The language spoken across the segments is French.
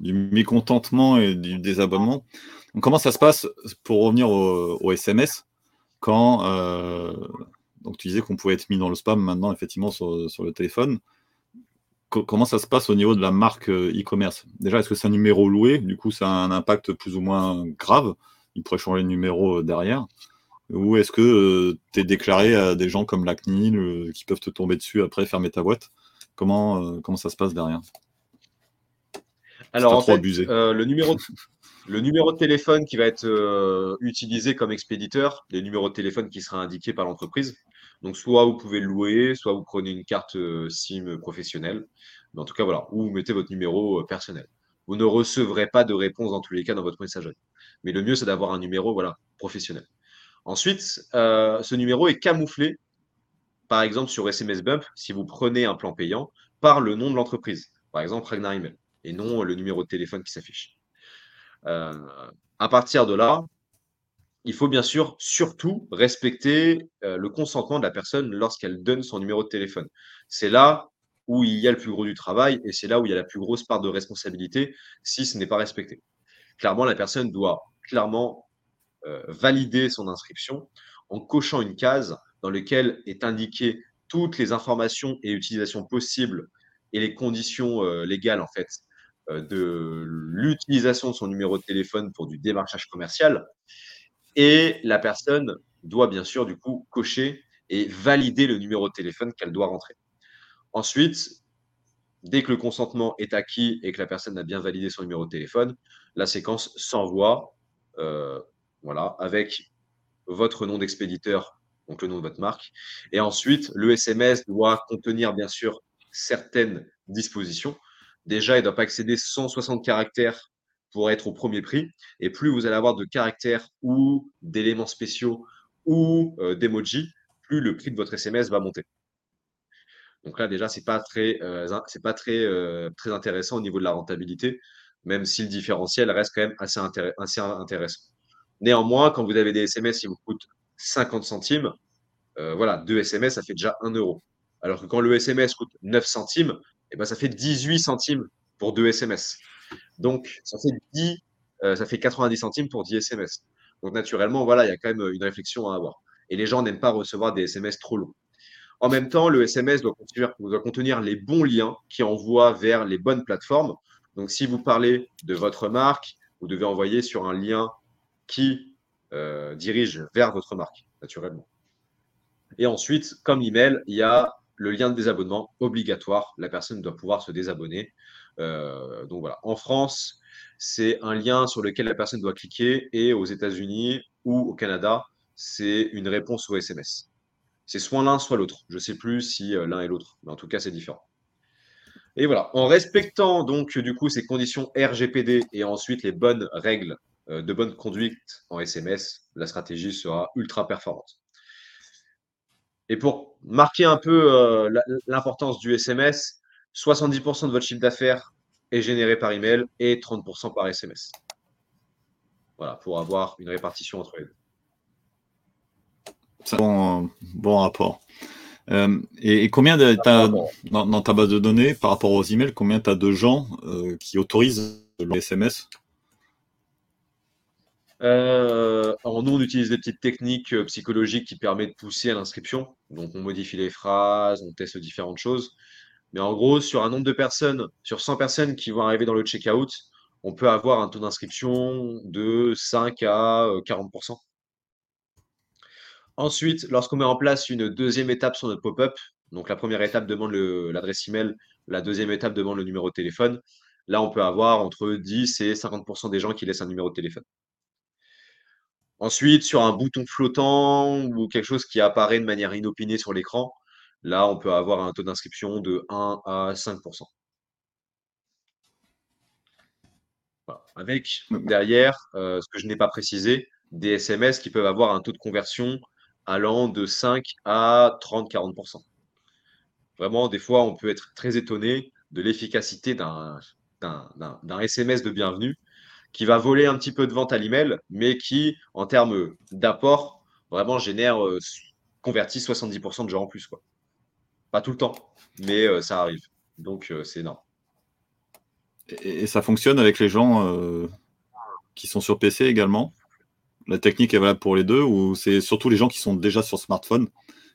du mécontentement et du désabonnement. comment ça se passe pour revenir au, SMS quand euh, donc tu disais qu'on pouvait être mis dans le spam maintenant effectivement sur, le téléphone. comment ça se passe au niveau de la marque euh, e-commerce? Déjà, est-ce que c'est un numéro loué? Du coup, ça a un impact plus ou moins grave. Il pourrait changer le numéro euh, derrière. Ou est-ce que tu es déclaré à des gens comme la CNIL qui peuvent te tomber dessus après fermer ta boîte? Comment ça se passe derrière? Alors, en fait, euh, le, numéro de, le numéro de téléphone qui va être euh, utilisé comme expéditeur, les numéros de téléphone qui sera indiqué par l'entreprise. Donc, soit vous pouvez le louer, soit vous prenez une carte euh, SIM professionnelle. Mais en tout cas, voilà, ou vous mettez votre numéro personnel. Vous ne recevrez pas de réponse dans tous les cas dans votre messagerie. Mais le mieux, c'est d'avoir un numéro voilà, professionnel. Ensuite, ce numéro est camouflé, par exemple sur SMS Bump, si vous prenez un plan payant, par le nom de l'entreprise. Par exemple, Ragnar Email et non le numéro de téléphone qui s'affiche. Euh, à partir de là, il faut bien sûr surtout respecter euh, le consentement de la personne lorsqu'elle donne son numéro de téléphone. C'est là où il y a le plus gros du travail et c'est là où il y a la plus grosse part de responsabilité si ce n'est pas respecté. Clairement, la personne doit clairement euh, valider son inscription en cochant une case dans laquelle est indiqué toutes les informations et utilisations possibles et les conditions légales en fait de l'utilisation de son numéro de téléphone pour du démarchage commercial. Et la personne doit bien sûr du coup cocher et valider le numéro de téléphone qu'elle doit rentrer. Ensuite, dès que le consentement est acquis et que la personne a bien validé son numéro de téléphone, la séquence s'envoie euh, voilà, avec votre nom d'expéditeur, donc le nom de votre marque. Et ensuite, le SMS doit contenir bien sûr certaines dispositions. Déjà, il ne doit pas excéder 160 caractères pour être au premier prix. Et plus vous allez avoir de caractères ou d'éléments spéciaux ou euh, d'emojis, plus le prix de votre SMS va monter. Donc là, déjà, ce n'est pas, très, euh, pas euh, très intéressant au niveau de la rentabilité, même si le différentiel reste quand même assez, intéressant. Néanmoins, quand vous avez des SMS qui vous coûtent 50 centimes, voilà, deux SMS, ça fait déjà 1 euro. Alors que quand le SMS coûte 9 centimes, eh ben, ça fait 18 centimes pour 2 SMS. Donc, ça fait, 10, euh, ça fait 90 centimes pour 10 SMS. Donc, naturellement, voilà, il y a quand même une réflexion à avoir. Et les gens n'aiment pas recevoir des SMS trop longs. En même temps, le SMS doit contenir, doit contenir, les bons liens qui envoient vers les bonnes plateformes. Donc, si vous parlez de votre marque, vous devez envoyer sur un lien qui euh, dirige vers votre marque, naturellement. Et ensuite, comme email, il y a le lien de désabonnement obligatoire. La personne doit pouvoir se désabonner. Euh, donc voilà. En France, c'est un lien sur lequel la personne doit cliquer et aux États-Unis ou au Canada, c'est une réponse au SMS. C'est soit l'un, soit l'autre. Je ne sais plus si euh, l'un et l'autre, mais en tout cas, c'est différent. Et voilà, en respectant donc du coup ces conditions RGPD et ensuite les bonnes règles euh, de bonne conduite en SMS, la stratégie sera ultra performante. Et pour marquer un peu euh, l'importance du SMS, 70% de votre chiffre d'affaires est généré par email et 30% par SMS. Voilà, pour avoir une répartition entre les deux. C'est un bon, rapport. Euh, et, combien de, dans, ta base de données par rapport aux emails, combien tu as de gens euh, qui autorisent le SMS euh, alors nous, on utilise des petites techniques euh, psychologiques qui permettent de pousser à l'inscription. Donc, on modifie les phrases, on teste différentes choses. Mais en gros, sur un nombre de personnes, sur 100 personnes qui vont arriver dans le checkout, on peut avoir un taux d'inscription de 5 à 40%. Euh, Ensuite, lorsqu'on met en place une deuxième étape sur notre pop-up, donc la première étape demande l'adresse email, la deuxième étape demande le numéro de téléphone. Là, on peut avoir entre 10 et 50% des gens qui laissent un numéro de téléphone. Ensuite, sur un bouton flottant ou quelque chose qui apparaît de manière inopinée sur l'écran, là, on peut avoir un taux d'inscription de 1 à 5% Avec derrière, euh, ce que je n'ai pas précisé, des SMS qui peuvent avoir un taux de conversion allant de 5 à 30-40% Vraiment, des fois, on peut être très étonné de l'efficacité d'un SMS de bienvenue qui va voler un petit peu de vente à l'email, mais qui, en termes d'apport, vraiment génère, euh, convertit 70% de gens en plus. Quoi. Pas tout le temps, mais euh, ça arrive. Donc, euh, c'est énorme. Et, ça fonctionne avec les gens qui sont sur PC également? La technique est valable pour les deux ou c'est surtout les gens qui sont déjà sur smartphone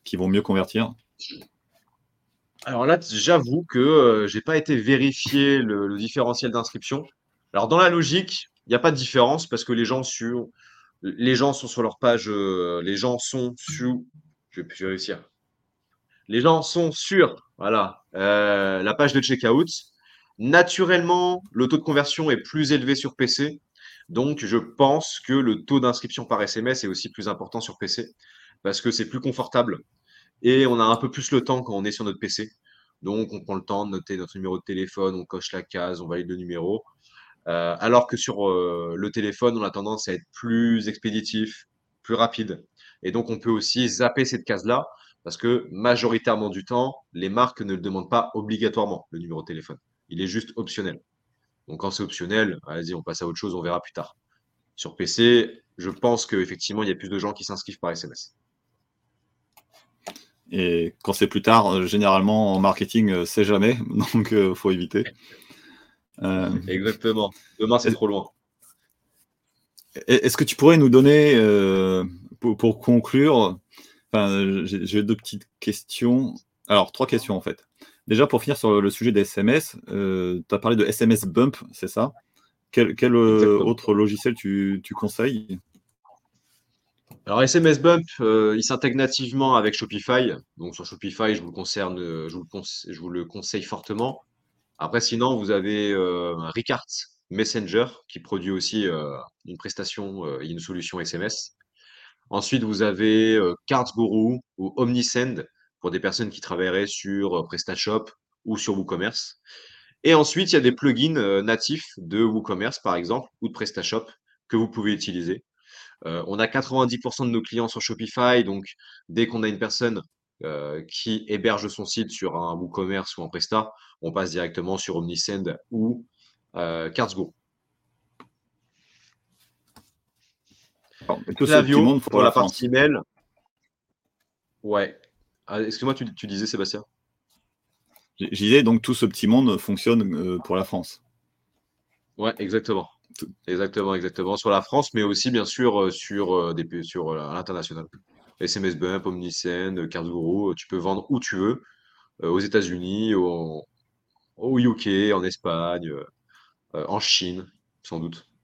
qui vont mieux convertir? Alors là, j'avoue que je n'ai pas été vérifier le, différentiel d'inscription. Alors dans la logique, il n'y a pas de différence parce que les gens sur les gens sont sur leur page, euh, les gens sont sur, je vais réussir. Les gens sont sur, voilà, la page de checkout. Naturellement, le taux de conversion est plus élevé sur PC. Donc, je pense que le taux d'inscription par SMS est aussi plus important sur PC parce que c'est plus confortable et on a un peu plus le temps quand on est sur notre PC. Donc, on prend le temps de noter notre numéro de téléphone, on coche la case, on valide le numéro. Euh, alors que sur euh, le téléphone, on a tendance à être plus expéditif, plus rapide. Et donc, on peut aussi zapper cette case-là parce que majoritairement du temps, les marques ne le demandent pas obligatoirement, le numéro de téléphone. Il est juste optionnel. Donc quand c'est optionnel, vas-y, on passe à autre chose, on verra plus tard. Sur PC, je pense qu'effectivement, il y a plus de gens qui s'inscrivent par SMS. Et quand c'est plus tard, euh, généralement en marketing, c'est jamais, donc il faut éviter. Exactement. Demain, c'est trop loin. Est-ce que tu pourrais nous donner, pour, conclure, j'ai deux petites questions. Alors, trois questions en fait. Déjà, pour finir sur le sujet des SMS, tu as parlé de SMS Bump, c'est ça? Quel, autre logiciel tu, tu conseilles? Alors SMS Bump, euh, il s'intègre nativement avec Shopify. Donc sur Shopify, je vous, concerne, je vous, le, conseille, fortement. Après, sinon, vous avez euh, Ricard Messenger qui produit aussi euh, une prestation et une solution SMS. Ensuite, vous avez Cardsguru ou Omnisend pour des personnes qui travailleraient sur PrestaShop ou sur WooCommerce. Et ensuite, il y a des plugins natifs de WooCommerce, par exemple, ou de PrestaShop que vous pouvez utiliser. Euh, on a 90% de nos clients sur Shopify, donc dès qu'on a une personne euh, qui héberge son site sur un WooCommerce ou un Presta, on passe directement sur Omnisend ou euh, Cardsgo. Clavio pour la, partie email. Ouais. Ah, excuse-moi, tu, tu, disais Sébastien? Je disais donc tout ce petit monde fonctionne pour la France. Ouais, exactement. Exactement, exactement. Sur la France, mais aussi, bien sûr, euh, sur, euh, des, sur euh, l'international. SMS Bump, Omnisend, Cardguru, tu peux vendre où tu veux, aux États-Unis, au, UK, en Espagne, en Chine, sans doute.